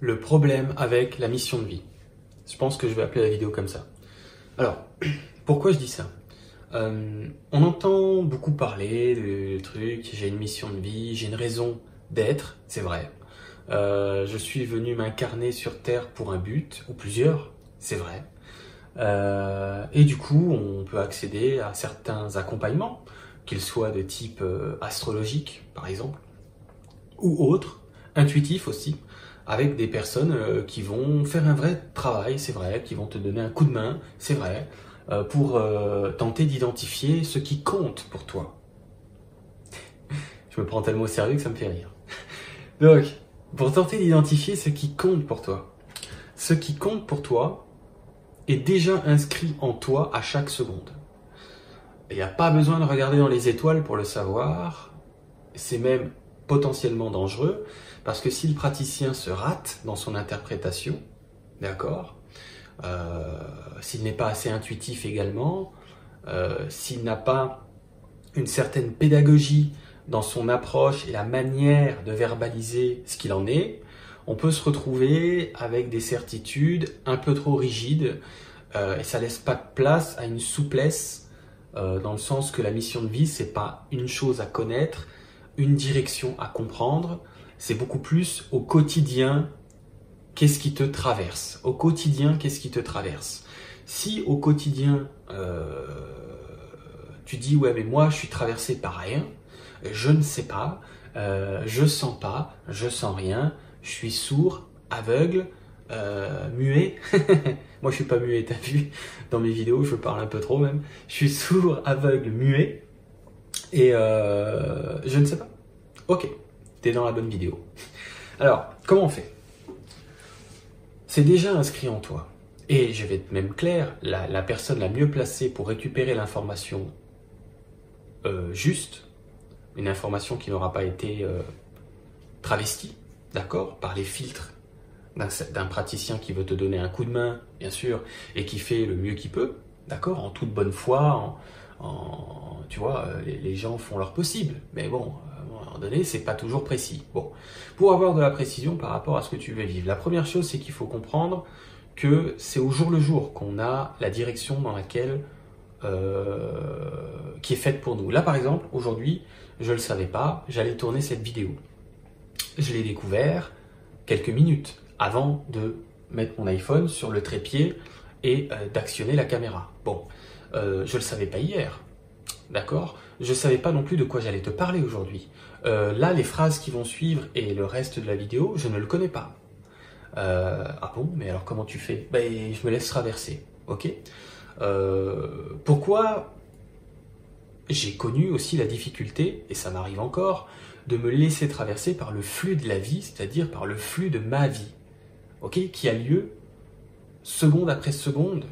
le problème avec la mission de vie. Je pense que je vais appeler la vidéo comme ça. Alors, pourquoi je dis ça? Euh, On entend beaucoup parler de trucs, j'ai une mission de vie, j'ai une raison d'être, c'est vrai. Euh, je suis venu m'incarner sur Terre pour un but, ou plusieurs, c'est vrai. Euh, et du coup, on peut accéder à certains accompagnements, qu'ils soient de type astrologique, par exemple, ou autres, intuitifs aussi avec des personnes euh, qui vont faire un vrai travail, c'est vrai, qui vont te donner un coup de main, c'est vrai, euh, pour euh, tenter d'identifier ce qui compte pour toi. Je me prends tellement au sérieux que ça me fait rire. Donc, pour tenter d'identifier ce qui compte pour toi. Ce qui compte pour toi est déjà inscrit en toi à chaque seconde. Il n'y a pas besoin de regarder dans les étoiles pour le savoir. C'est même potentiellement dangereux, parce que si le praticien se rate dans son interprétation, d'accord, euh, s'il n'est pas assez intuitif également, euh, s'il n'a pas une certaine pédagogie dans son approche et la manière de verbaliser ce qu'il en est, on peut se retrouver avec des certitudes un peu trop rigides euh, et ça laisse pas de place à une souplesse dans le sens que la mission de vie c'est pas une chose à connaître, une direction à comprendre, c'est beaucoup plus au quotidien qu'est-ce qui te traverse. Au quotidien, qu'est-ce qui te traverse. Si au quotidien, euh, tu dis ouais mais moi je suis traversé par rien, je ne sais pas, euh, je sens pas, je sens rien, je suis sourd, aveugle, euh, muet. moi je suis pas muet, t'as vu dans mes vidéos, je parle un peu trop même. Je suis sourd, aveugle, muet. Et je ne sais pas. Ok, dans la bonne vidéo. Alors, comment on fait? C'est déjà inscrit en toi. Et je vais être même clair, la, personne la mieux placée pour récupérer l'information euh, juste, une information qui n'aura pas été euh, travestie, d'accord, par les filtres d'un praticien qui veut te donner un coup de main, bien sûr, et qui fait le mieux qu'il peut, d'accord, en toute bonne foi, tu vois, euh, les, gens font leur possible, mais bon, c'est pas toujours précis. Pour avoir de la précision par rapport à ce que tu veux vivre, la première chose, c'est qu'il faut comprendre que c'est au jour le jour qu'on a la direction dans laquelle euh, qui est faite pour nous. Là, par exemple, aujourd'hui, je le savais pas, j'allais tourner cette vidéo. Je l'ai découvert quelques minutes avant de mettre mon iPhone sur le trépied et euh, d'actionner la caméra. Bon, euh, je ne le savais pas hier. D'accord? Je ne savais pas non plus de quoi j'allais te parler aujourd'hui. Euh, là, les phrases qui vont suivre et le reste de la vidéo, je ne le connais pas. Euh, ah bon? Mais alors comment tu fais? Ben, Je me laisse traverser. Ok? Pourquoi j'ai connu aussi la difficulté, et ça m'arrive encore, de me laisser traverser par le flux de la vie, c'est-à-dire par le flux de ma vie, ok, qui a lieu seconde après seconde,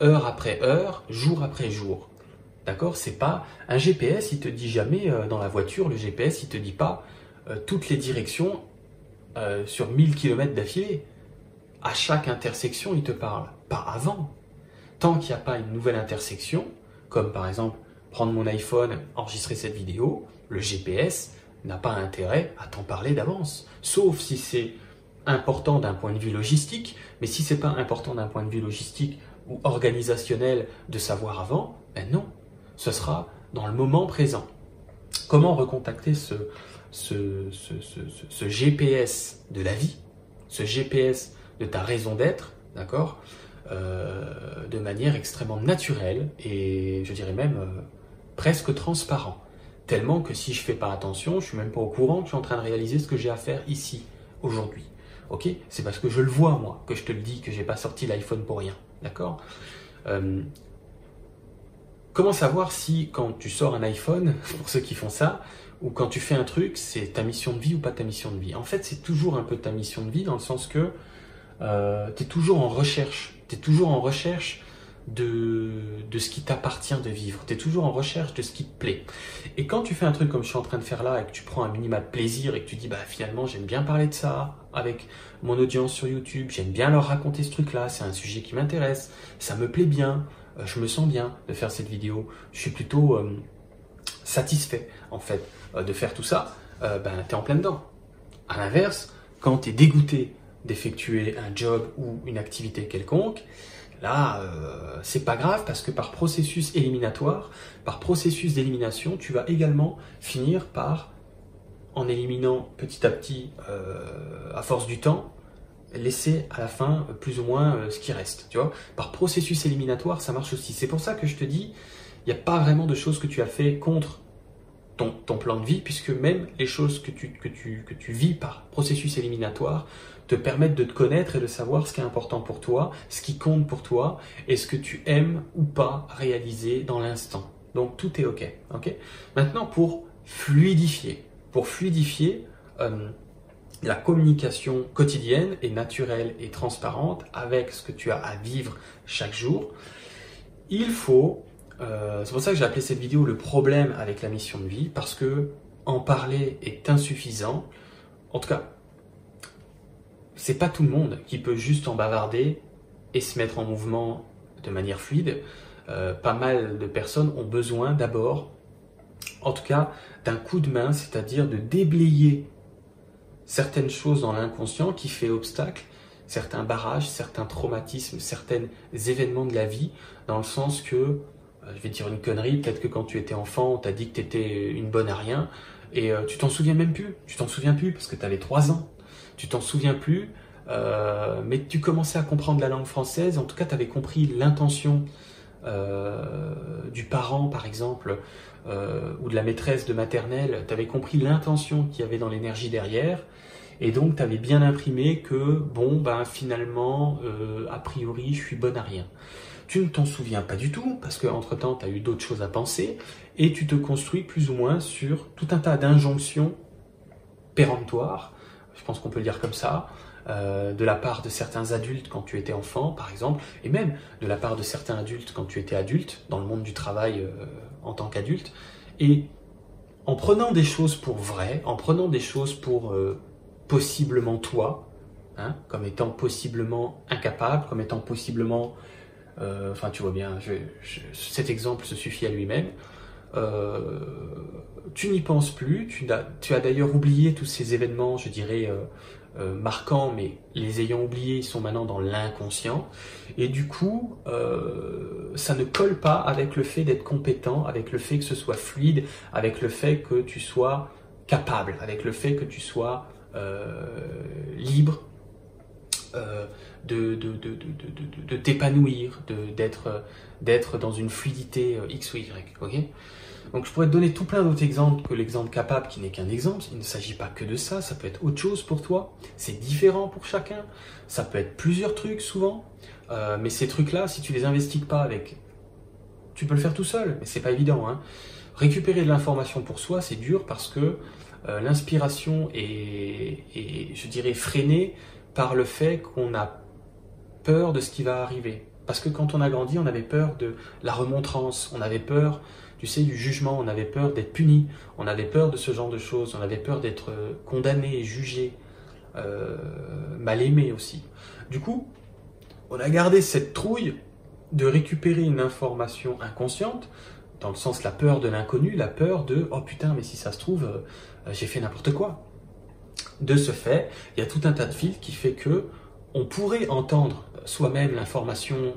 heure après heure, jour après jour. D'accord? C'est pas un GPS, il te dit jamais euh, dans la voiture, le GPS, il te dit pas euh, toutes les directions euh, sur 1000 km d'affilée. À chaque intersection, il te parle, pas avant. Tant qu'il n'y a pas une nouvelle intersection, comme par exemple prendre mon iPhone, enregistrer cette vidéo, le GPS n'a pas intérêt à t'en parler d'avance. Sauf si c'est important d'un point de vue logistique, mais si c'est pas important d'un point de vue logistique ou organisationnel de savoir avant, ben non, ce sera dans le moment présent. Comment recontacter ce, ce, ce, GPS de la vie, ce GPS de ta raison d'être, d'accord, euh, de manière extrêmement naturelle et je dirais même euh, presque transparent. Tellement que si je fais pas attention, je suis même pas au courant que je suis en train de réaliser ce que j'ai à faire ici, aujourd'hui. Ok? C'est parce que je le vois, moi, que je te le dis, que j'ai pas sorti l'iPhone pour rien. D'accord? Euh, Comment savoir si quand tu sors un iPhone, pour ceux qui font ça, ou quand tu fais un truc, c'est ta mission de vie ou pas ta mission de vie? En fait, c'est toujours un peu ta mission de vie dans le sens que euh, tu es toujours en recherche. Tu es toujours en recherche de, ce qui t'appartient de vivre. Tu es toujours en recherche de ce qui te plaît. Et quand tu fais un truc comme je suis en train de faire là et que tu prends un minima plaisir et que tu dis bah finalement j'aime bien parler de ça avec mon audience sur YouTube, j'aime bien leur raconter ce truc-là, c'est un sujet qui m'intéresse, ça me plaît bien, je me sens bien de faire cette vidéo, je suis plutôt euh, satisfait en fait euh, de faire tout ça, ben tu en plein dedans. À l'inverse, quand tu es dégoûté d'effectuer un job ou une activité quelconque, là, euh, c'est pas grave parce que par processus éliminatoire, par processus d'élimination, tu vas également finir par, en éliminant petit à petit, euh, à force du temps, laisser à la fin plus ou moins euh, ce qui reste. Tu vois, par processus éliminatoire, ça marche aussi. C'est pour ça que je te dis, il n'y a pas vraiment de choses que tu as fait contre ton, ton, plan de vie, puisque même les choses que tu, que, tu, que tu vis par processus éliminatoire te permettent de te connaître et de savoir ce qui est important pour toi, ce qui compte pour toi, et ce que tu aimes ou pas réaliser dans l'instant. Donc tout est OK. ok? Maintenant, pour fluidifier, pour fluidifier, euh, la communication quotidienne est naturelle et transparente avec ce que tu as à vivre chaque jour, il faut, euh, c'est pour ça que j'ai appelé cette vidéo le problème avec la mission de vie, parce que en parler est insuffisant. En tout cas, c'est pas tout le monde qui peut juste en bavarder et se mettre en mouvement de manière fluide. Euh, pas mal de personnes ont besoin d'abord, en tout cas, d'un coup de main, c'est-à-dire de déblayer certaines choses dans l'inconscient qui fait obstacle, certains barrages, certains traumatismes, certains événements de la vie, dans le sens que, euh, je vais dire une connerie, peut-être que quand tu étais enfant, on t'a dit que tu étais une bonne à rien, et euh, tu t'en souviens même plus, tu t'en souviens plus parce que tu avais 3 ans, tu t'en souviens plus, euh, mais tu commençais à comprendre la langue française, en tout cas tu avais compris l'intention du parent par exemple, ou de la maîtresse de maternelle, tu avais compris l'intention qu'il y avait dans l'énergie derrière, et donc, tu avais bien imprimé que, bon, ben finalement, euh, a priori, je suis bonne à rien. Tu ne t'en souviens pas du tout, parce qu'entre-temps, tu as eu d'autres choses à penser, et tu te construis plus ou moins sur tout un tas d'injonctions péremptoires, je pense qu'on peut le dire comme ça, euh, de la part de certains adultes quand tu étais enfant, par exemple, et même de la part de certains adultes quand tu étais adulte, dans le monde du travail euh, en tant qu'adulte. Et en prenant des choses pour vraies, en prenant des choses pour possiblement toi, hein, comme étant possiblement incapable, comme étant possiblement... Euh, enfin, tu vois bien, cet exemple se suffit à lui-même. Euh, tu n'y penses plus, tu as, d'ailleurs oublié tous ces événements, je dirais, euh, marquants, mais les ayant oubliés, ils sont maintenant dans l'inconscient. Et du coup, ça ne colle pas avec le fait d'être compétent, avec le fait que ce soit fluide, avec le fait que tu sois capable, avec le fait que tu sois libre euh, de, de, de, de t'épanouir, d'être dans une fluidité euh, X ou Y. ok? Donc je pourrais te donner tout plein d'autres exemples que l'exemple capable qui n'est qu'un exemple. Il ne s'agit pas que de ça, ça peut être autre chose pour toi. C'est différent pour chacun. Ça peut être plusieurs trucs souvent. mais ces trucs-là, si tu les investigues pas avec... Tu peux le faire tout seul, mais c'est pas évident. Hein. Récupérer de l'information pour soi, c'est dur parce que euh, l'inspiration est, je dirais, freinée par le fait qu'on a peur de ce qui va arriver. Parce que quand on a grandi, on avait peur de la remontrance, on avait peur, tu sais, du jugement, on avait peur d'être puni, on avait peur de ce genre de choses, on avait peur d'être euh, condamné, jugé, euh, mal aimé aussi. Du coup, on a gardé cette trouille de récupérer une information inconsciente dans le sens la peur de l'inconnu, la peur de oh putain, mais si ça se trouve, euh, j'ai fait n'importe quoi. De ce fait, il y a tout un tas de fils qui fait que on pourrait entendre soi-même l'information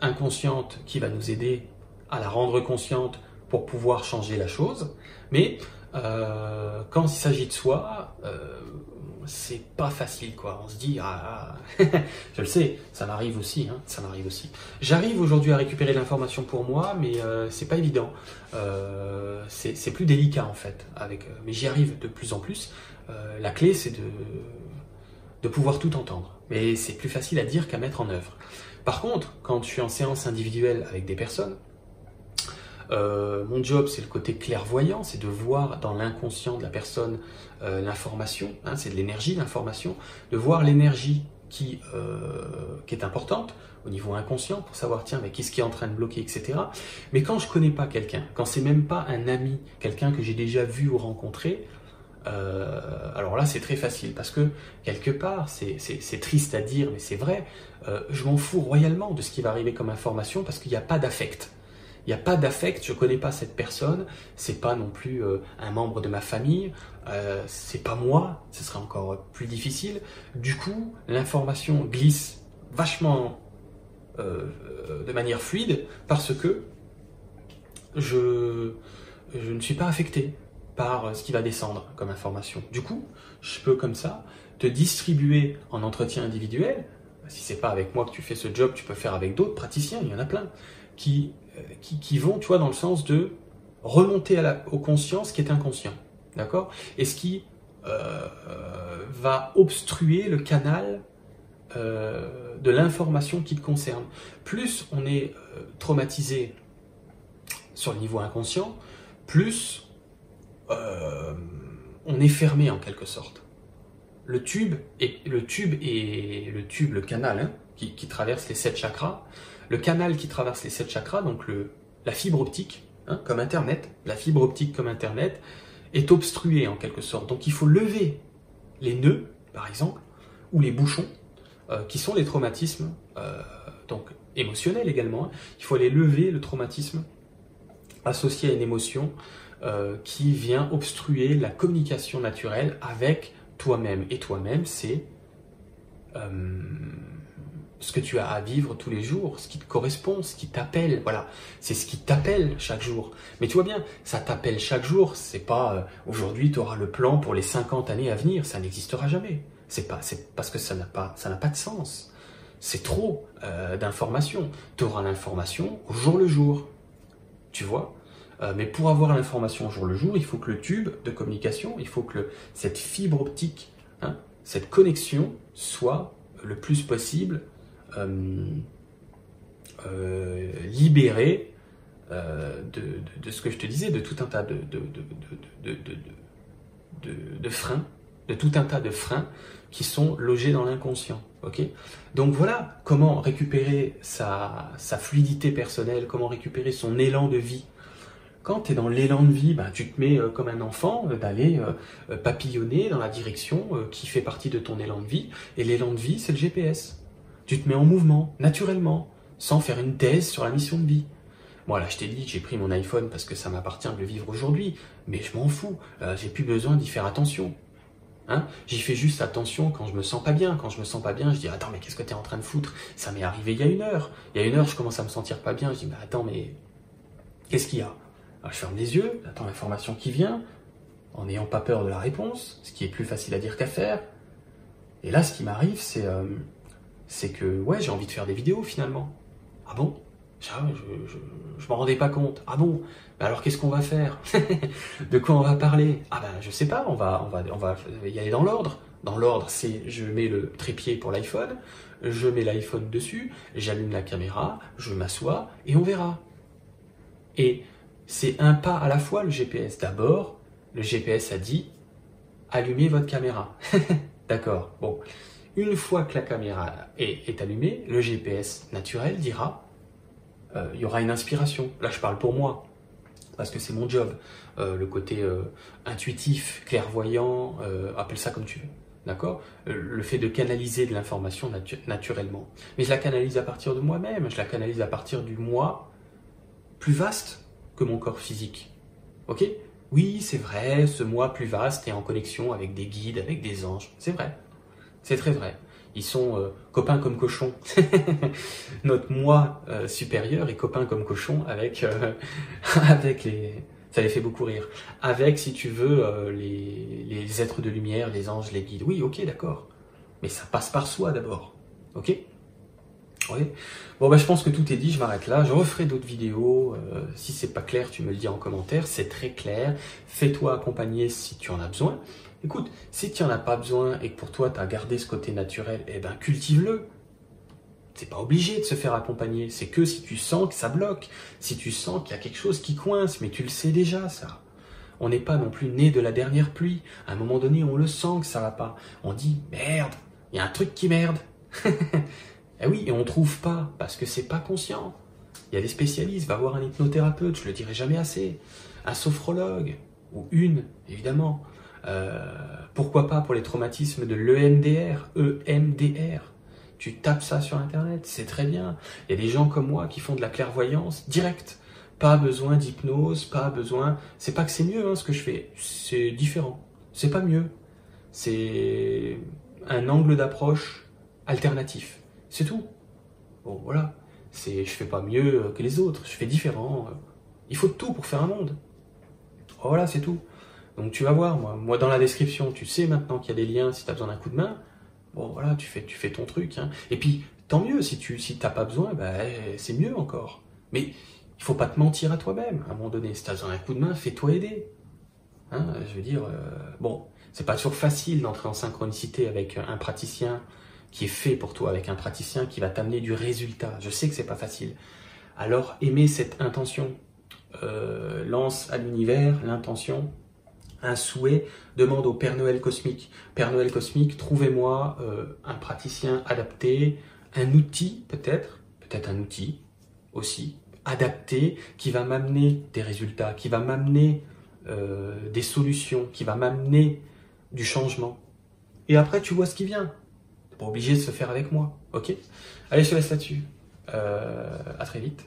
inconsciente qui va nous aider à la rendre consciente pour pouvoir changer la chose, mais quand il s'agit de soi, euh, c'est pas facile quoi. On se dit ah, ah. je le sais, ça m'arrive aussi, hein, ça m'arrive aussi. J'arrive aujourd'hui à récupérer l'information pour moi, mais euh, c'est pas évident. Euh, c'est plus délicat en fait. Euh, mais j'y arrive de plus en plus. la clé c'est de de pouvoir tout entendre, mais c'est plus facile à dire qu'à mettre en œuvre. Par contre, quand je suis en séance individuelle avec des personnes, euh, mon job, c'est le côté clairvoyant, c'est de voir dans l'inconscient de la personne euh, l'information, hein, c'est de l'énergie, l'information, de voir l'énergie qui, euh, qui est importante au niveau inconscient pour savoir, tiens, mais qu'est-ce qui est en train de bloquer, etc. Mais quand je connais pas quelqu'un, quand c'est même pas un ami, quelqu'un que j'ai déjà vu ou rencontré, alors là, c'est très facile parce que quelque part, c'est triste à dire, mais c'est vrai, je m'en fous royalement de ce qui va arriver comme information parce qu'il n'y a pas d'affect Il n'y a pas d'affect, je ne connais pas cette personne, c'est pas non plus euh, un membre de ma famille, euh, c'est pas moi, ce serait encore plus difficile. Du coup, l'information glisse vachement euh, de manière fluide parce que je, je ne suis pas affecté par ce qui va descendre comme information. Du coup, je peux comme ça te distribuer en entretien individuel. Si c'est pas avec moi que tu fais ce job, tu peux faire avec d'autres praticiens, il y en a plein, qui, euh, qui, vont, tu dans le sens de remonter au conscient ce qui est inconscient. D'accord? Et ce qui euh, va obstruer le canal euh, de l'information qui te concerne. Plus on est traumatisé sur le niveau inconscient, plus on est fermé en quelque sorte. Le tube et le tube et le tube, le canal hein, qui, traverse les sept chakras, le canal qui traverse les sept chakras, donc la fibre optique, hein, comme Internet, la fibre optique comme Internet, est obstruée en quelque sorte. Donc il faut lever les nœuds, par exemple, ou les bouchons, euh, qui sont les traumatismes, euh, donc émotionnels également. Hein. Il faut aller lever le traumatisme associé à une émotion euh, qui vient obstruer la communication naturelle avec toi-même. Et toi-même, c'est ce que tu as à vivre tous les jours, ce qui te correspond, ce qui t'appelle. Voilà, c'est ce qui t'appelle chaque jour. Mais tu vois bien, ça t'appelle chaque jour. C'est pas euh, aujourd'hui tu auras le plan pour les 50 années à venir. Ça n'existera jamais. C'est pas, c'est parce que ça n'a pas, ça n'a pas de sens. C'est trop d'informations. Tu auras l'information au jour le jour. Tu vois? Euh, mais pour avoir l'information au jour le jour, il faut que le tube de communication, il faut que cette fibre optique, hein, cette connexion soit le plus possible euh, euh, libérée de, ce que je te disais, de tout un tas de, freins, de tout un tas de freins qui sont logés dans l'inconscient. Donc voilà comment récupérer sa, fluidité personnelle, comment récupérer son élan de vie quand tu es dans l'élan de vie, bah, tu te mets euh, comme un enfant euh, d'aller euh, papillonner dans la direction qui fait partie de ton élan de vie. Et l'élan de vie, c'est le GPS. Tu te mets en mouvement, naturellement, sans faire une thèse sur la mission de vie. Moi, là, je t'ai dit j'ai pris mon iPhone parce que ça m'appartient de le vivre aujourd'hui, mais je m'en fous. j'ai plus besoin d'y faire attention. Hein? J'y fais juste attention quand je me sens pas bien. Quand je me sens pas bien, je dis attends mais qu'est-ce que tu es en train de foutre? Ça m'est arrivé il y a une heure. Il y a une heure, je commence à me sentir pas bien. Je dis attends mais qu'est-ce qu'il y a? Je ferme les yeux, j'attends l'information qui vient, en n'ayant pas peur de la réponse, ce qui est plus facile à dire qu'à faire. Et là, ce qui m'arrive, c'est euh, que ouais, j'ai envie de faire des vidéos finalement. Ah bon? Je, je, m'en rendais pas compte. Ah bon? Alors qu'est-ce qu'on va faire? De quoi on va parler? Ah ben je sais pas, on va, on va, on va y aller dans l'ordre. Dans l'ordre, c'est je mets le trépied pour l'iPhone, je mets l'iPhone dessus, j'allume la caméra, je m'assois et on verra. Et c'est un pas à la fois le GPS. D'abord, le GPS a dit allumez votre caméra. D'accord. Bon, une fois que la caméra est, allumée, le GPS naturel dira euh, il y aura une inspiration. Là, je parle pour moi parce que c'est mon job. Euh, le côté euh, intuitif, clairvoyant, appelle ça comme tu veux. D'accord? Le fait de canaliser de l'information naturellement. Mais je la canalise à partir de moi-même, je la canalise à partir du moi plus vaste que mon corps physique. Ok? Oui, c'est vrai, ce moi plus vaste est en connexion avec des guides, avec des anges. C'est vrai. C'est très vrai. Ils sont euh, copains comme cochons. Notre moi euh, supérieur est copain comme cochon avec, euh, avec les... Ça les fait beaucoup rire. Avec, si tu veux, les, les êtres de lumière, les anges, les guides. Oui, ok, d'accord. Mais ça passe par soi d'abord. Ok? Bon, bah, je pense que tout est dit, je m'arrête là. Je referai d'autres vidéos. Euh, si c'est pas clair, tu me le dis en commentaire. C'est très clair. Fais-toi accompagner si tu en as besoin. Écoute, si tu en as pas besoin et que pour toi, tu as gardé ce côté naturel, eh ben, cultive-le. C'est pas obligé de se faire accompagner. C'est que si tu sens que ça bloque, si tu sens qu'il y a quelque chose qui coince, mais tu le sais déjà, ça. On n'est pas non plus né de la dernière pluie. À un moment donné, on le sent que ça va pas. On dit, merde, il y a un truc qui merde. Eh oui, et on trouve pas, parce que c'est pas conscient. Il y a des spécialistes, va voir un hypnothérapeute, je le dirai jamais assez, un sophrologue, ou une, évidemment. Euh, pourquoi pas pour les traumatismes de l'EMDR, EMDR. Tu tapes ça sur Internet, c'est très bien. Il y a des gens comme moi qui font de la clairvoyance directe, Pas besoin d'hypnose, pas besoin. C'est pas que c'est mieux hein, ce que je fais, c'est différent. C'est pas mieux. C'est un angle d'approche alternatif. C'est tout. Bon, voilà. C'est, je fais pas mieux que les autres. Je fais différent. Il faut tout pour faire un monde. Voilà, c'est tout. Donc tu vas voir, moi, moi dans la description, tu sais maintenant qu'il y a des liens si tu as besoin d'un coup de main. Bon voilà, tu fais, tu fais ton truc. Hein. Et puis, tant mieux, si tu si pas besoin, bah, c'est mieux encore. Mais il faut pas te mentir à toi-même. À un moment donné, si tu as besoin d'un coup de main, fais-toi aider. Hein, je veux dire, euh, bon, c'est pas toujours facile d'entrer en synchronicité avec un praticien qui est fait pour toi, avec un praticien qui va t'amener du résultat. Je sais que c'est pas facile. Alors, aimez cette intention. Euh, lance à l'univers l'intention, un souhait, demande au Père Noël cosmique. Père Noël cosmique, trouvez-moi euh, un praticien adapté, un outil peut-être, peut-être un outil aussi, adapté, qui va m'amener des résultats, qui va m'amener euh, des solutions, qui va m'amener du changement. Et après, tu vois ce qui vient. Obligé de se faire avec moi, ok? Allez, je te laisse là-dessus. à très vite.